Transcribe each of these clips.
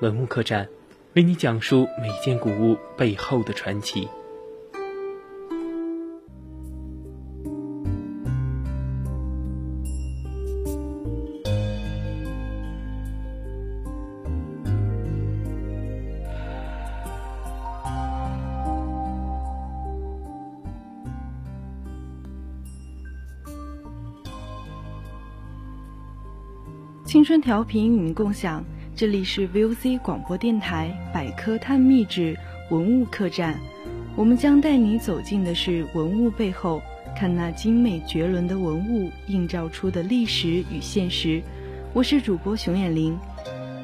文物客栈，为你讲述每件古物背后的传奇。青春调频与您共享。这里是 VOC 广播电台百科探秘之文物客栈，我们将带你走进的是文物背后，看那精美绝伦的文物映照出的历史与现实。我是主播熊眼玲，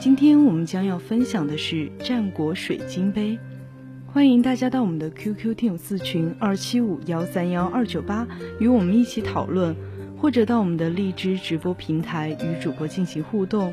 今天我们将要分享的是战国水晶杯，欢迎大家到我们的 QQ 听友四群二七五幺三幺二九八与我们一起讨论，或者到我们的荔枝直播平台与主播进行互动。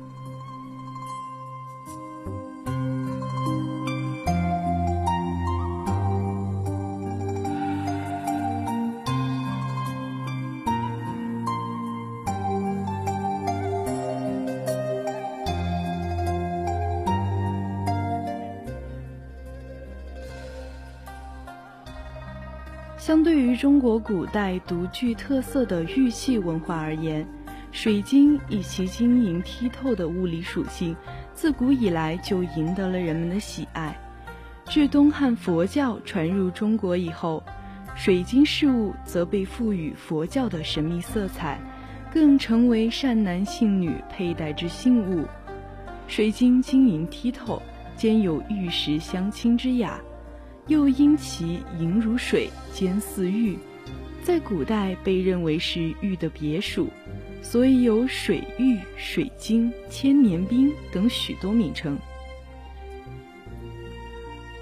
相对于中国古代独具特色的玉器文化而言，水晶以其晶莹剔透的物理属性，自古以来就赢得了人们的喜爱。至东汉佛教传入中国以后，水晶饰物则被赋予佛教的神秘色彩，更成为善男信女佩戴之信物。水晶晶莹剔透，兼有玉石相亲之雅。又因其莹如水，坚似玉，在古代被认为是玉的别属，所以有水玉、水晶、千年冰等许多名称。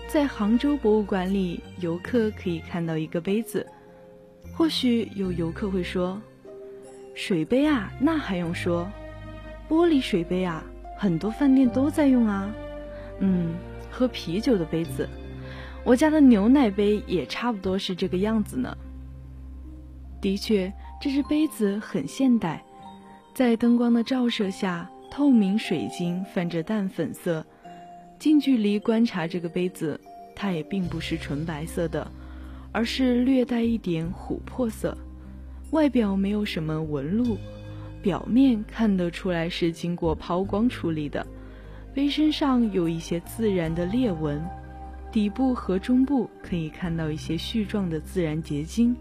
在杭州博物馆里，游客可以看到一个杯子。或许有游客会说：“水杯啊，那还用说？玻璃水杯啊，很多饭店都在用啊。”嗯，喝啤酒的杯子。我家的牛奶杯也差不多是这个样子呢。的确，这只杯子很现代，在灯光的照射下，透明水晶泛着淡粉色。近距离观察这个杯子，它也并不是纯白色的，而是略带一点琥珀色。外表没有什么纹路，表面看得出来是经过抛光处理的。杯身上有一些自然的裂纹。底部和中部可以看到一些絮状的自然结晶。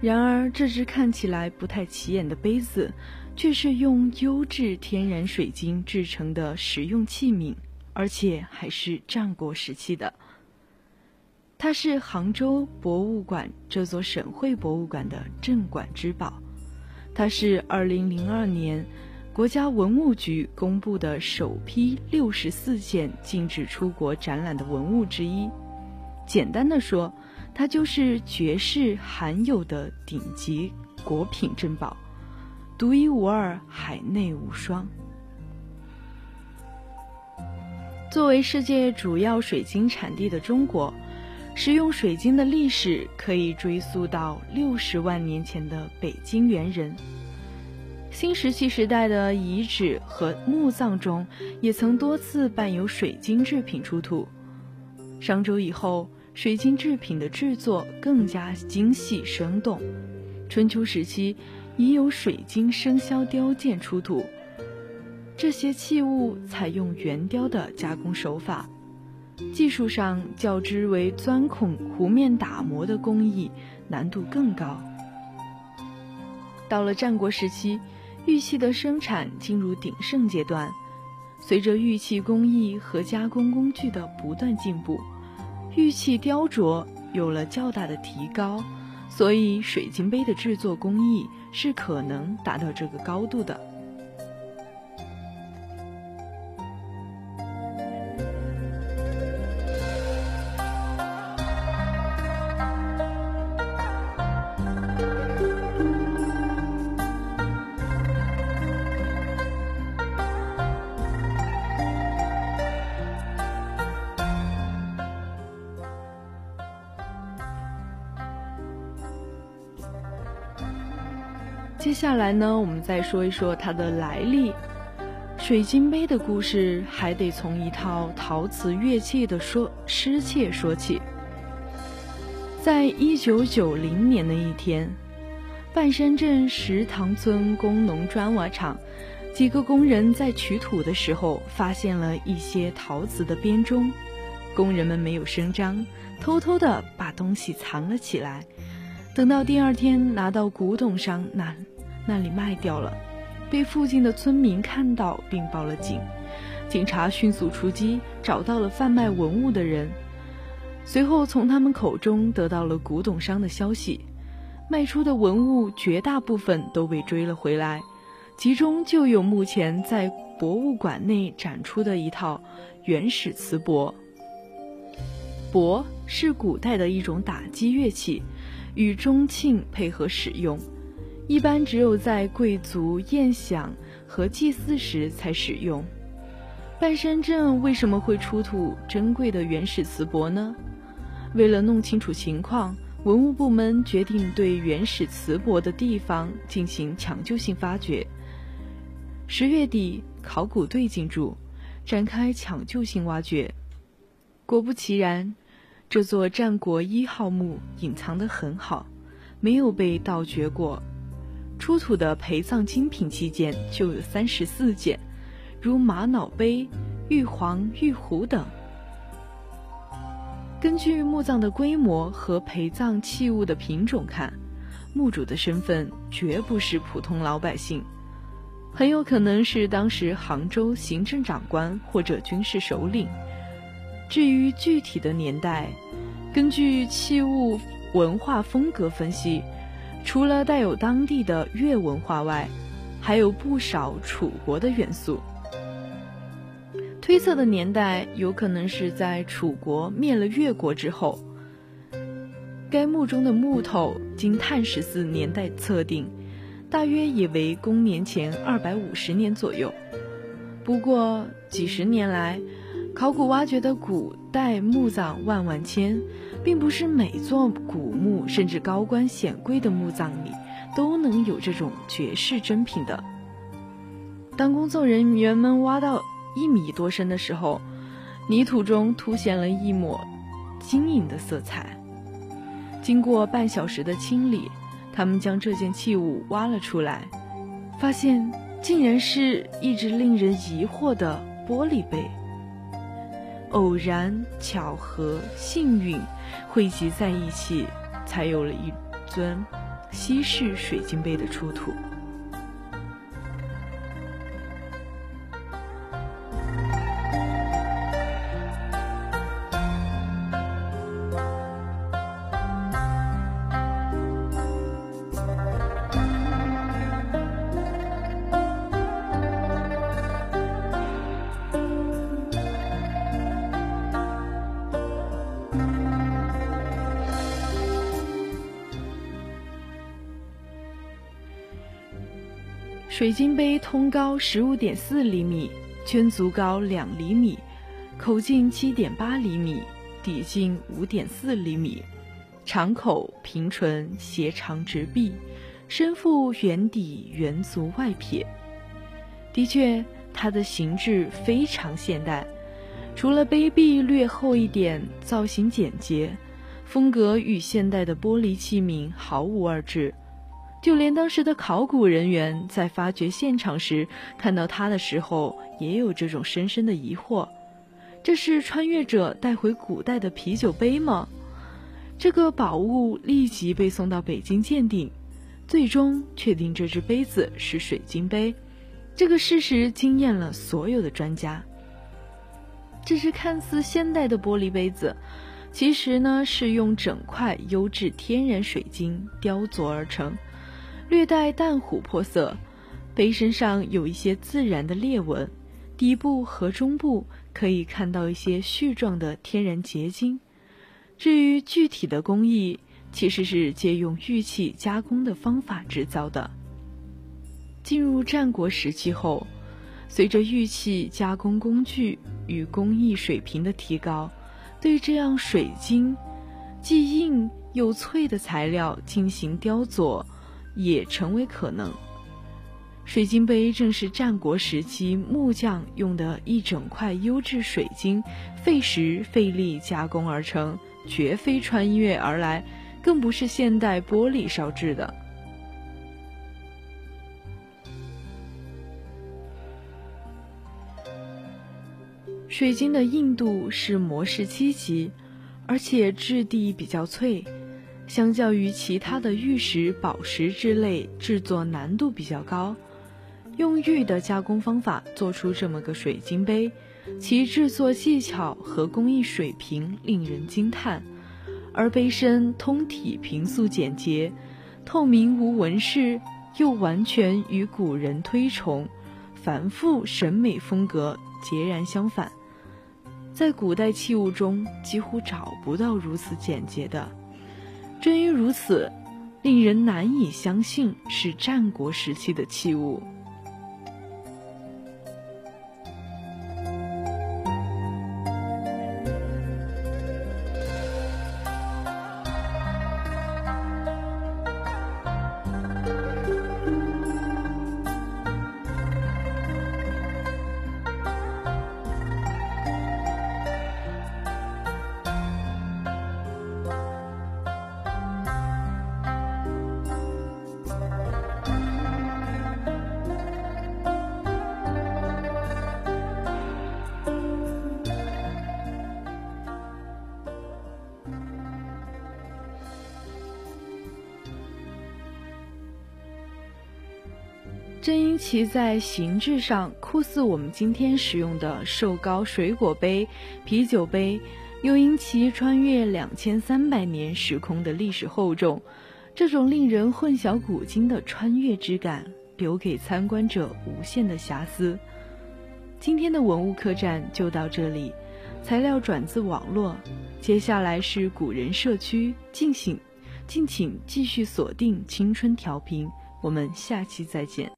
然而，这只看起来不太起眼的杯子，却是用优质天然水晶制成的实用器皿，而且还是战国时期的。它是杭州博物馆这座省会博物馆的镇馆之宝。它是二零零二年。国家文物局公布的首批六十四件禁止出国展览的文物之一。简单的说，它就是绝世罕有的顶级国品珍宝，独一无二，海内无双。作为世界主要水晶产地的中国，使用水晶的历史可以追溯到六十万年前的北京猿人。新石器时代的遗址和墓葬中，也曾多次伴有水晶制品出土。商周以后，水晶制品的制作更加精细生动。春秋时期，已有水晶生肖雕件出土。这些器物采用圆雕的加工手法，技术上较之为钻孔、弧面打磨的工艺难度更高。到了战国时期。玉器的生产进入鼎盛阶段，随着玉器工艺和加工工具的不断进步，玉器雕琢有了较大的提高，所以水晶杯的制作工艺是可能达到这个高度的。接下来呢，我们再说一说它的来历。水晶杯的故事还得从一套陶瓷乐器的说失窃说起。在一九九零年的一天，半山镇石塘村工农砖瓦厂几个工人在取土的时候，发现了一些陶瓷的编钟。工人们没有声张，偷偷的把东西藏了起来。等到第二天拿到古董商那那里卖掉了，被附近的村民看到并报了警。警察迅速出击，找到了贩卖文物的人，随后从他们口中得到了古董商的消息。卖出的文物绝大部分都被追了回来，其中就有目前在博物馆内展出的一套原始瓷钵。钵是古代的一种打击乐器。与钟磬配合使用，一般只有在贵族宴享和祭祀时才使用。半山镇为什么会出土珍贵的原始瓷钵呢？为了弄清楚情况，文物部门决定对原始瓷钵的地方进行抢救性发掘。十月底，考古队进驻，展开抢救性挖掘。果不其然。这座战国一号墓隐藏得很好，没有被盗掘过。出土的陪葬精品器件就有三十四件，如玛瑙杯、玉皇、玉壶等。根据墓葬的规模和陪葬器物的品种看，墓主的身份绝不是普通老百姓，很有可能是当时杭州行政长官或者军事首领。至于具体的年代，根据器物文化风格分析，除了带有当地的越文化外，还有不少楚国的元素。推测的年代有可能是在楚国灭了越国之后。该墓中的木头经碳十四年代测定，大约也为公元前二百五十年左右。不过几十年来，考古挖掘的古代墓葬万万千，并不是每座古墓甚至高官显贵的墓葬里都能有这种绝世珍品的。当工作人员们挖到一米多深的时候，泥土中凸显了一抹晶莹的色彩。经过半小时的清理，他们将这件器物挖了出来，发现竟然是一只令人疑惑的玻璃杯。偶然、巧合、幸运汇集在一起，才有了一尊西式水晶杯的出土。水晶杯通高十五点四厘米，圈足高两厘米，口径七点八厘米，底径五点四厘米，长口平唇，斜长直壁，身腹圆底圆足外撇。的确，它的形制非常现代，除了杯壁略厚一点，造型简洁，风格与现代的玻璃器皿毫无二致。就连当时的考古人员在发掘现场时看到它的时候，也有这种深深的疑惑：这是穿越者带回古代的啤酒杯吗？这个宝物立即被送到北京鉴定，最终确定这只杯子是水晶杯，这个事实惊艳了所有的专家。这是看似现代的玻璃杯子，其实呢是用整块优质天然水晶雕琢而成，略带淡琥珀色，杯身上有一些自然的裂纹，底部和中部可以看到一些絮状的天然结晶。至于具体的工艺，其实是借用玉器加工的方法制造的。进入战国时期后，随着玉器加工工具与工艺水平的提高，对这样水晶既硬又脆的材料进行雕琢也成为可能。水晶杯正是战国时期木匠用的一整块优质水晶，费时费力加工而成，绝非穿越而来。更不是现代玻璃烧制的。水晶的硬度是磨石七级，而且质地比较脆，相较于其他的玉石、宝石之类，制作难度比较高。用玉的加工方法做出这么个水晶杯，其制作技巧和工艺水平令人惊叹。而杯身通体平素简洁，透明无纹饰，又完全与古人推崇繁复审美风格截然相反。在古代器物中，几乎找不到如此简洁的。正因如此，令人难以相信是战国时期的器物。正因其在形制上酷似我们今天使用的瘦高水果杯、啤酒杯，又因其穿越两千三百年时空的历史厚重，这种令人混淆古今的穿越之感，留给参观者无限的遐思。今天的文物客栈就到这里，材料转自网络，接下来是古人社区，敬请敬请继续锁定青春调频，我们下期再见。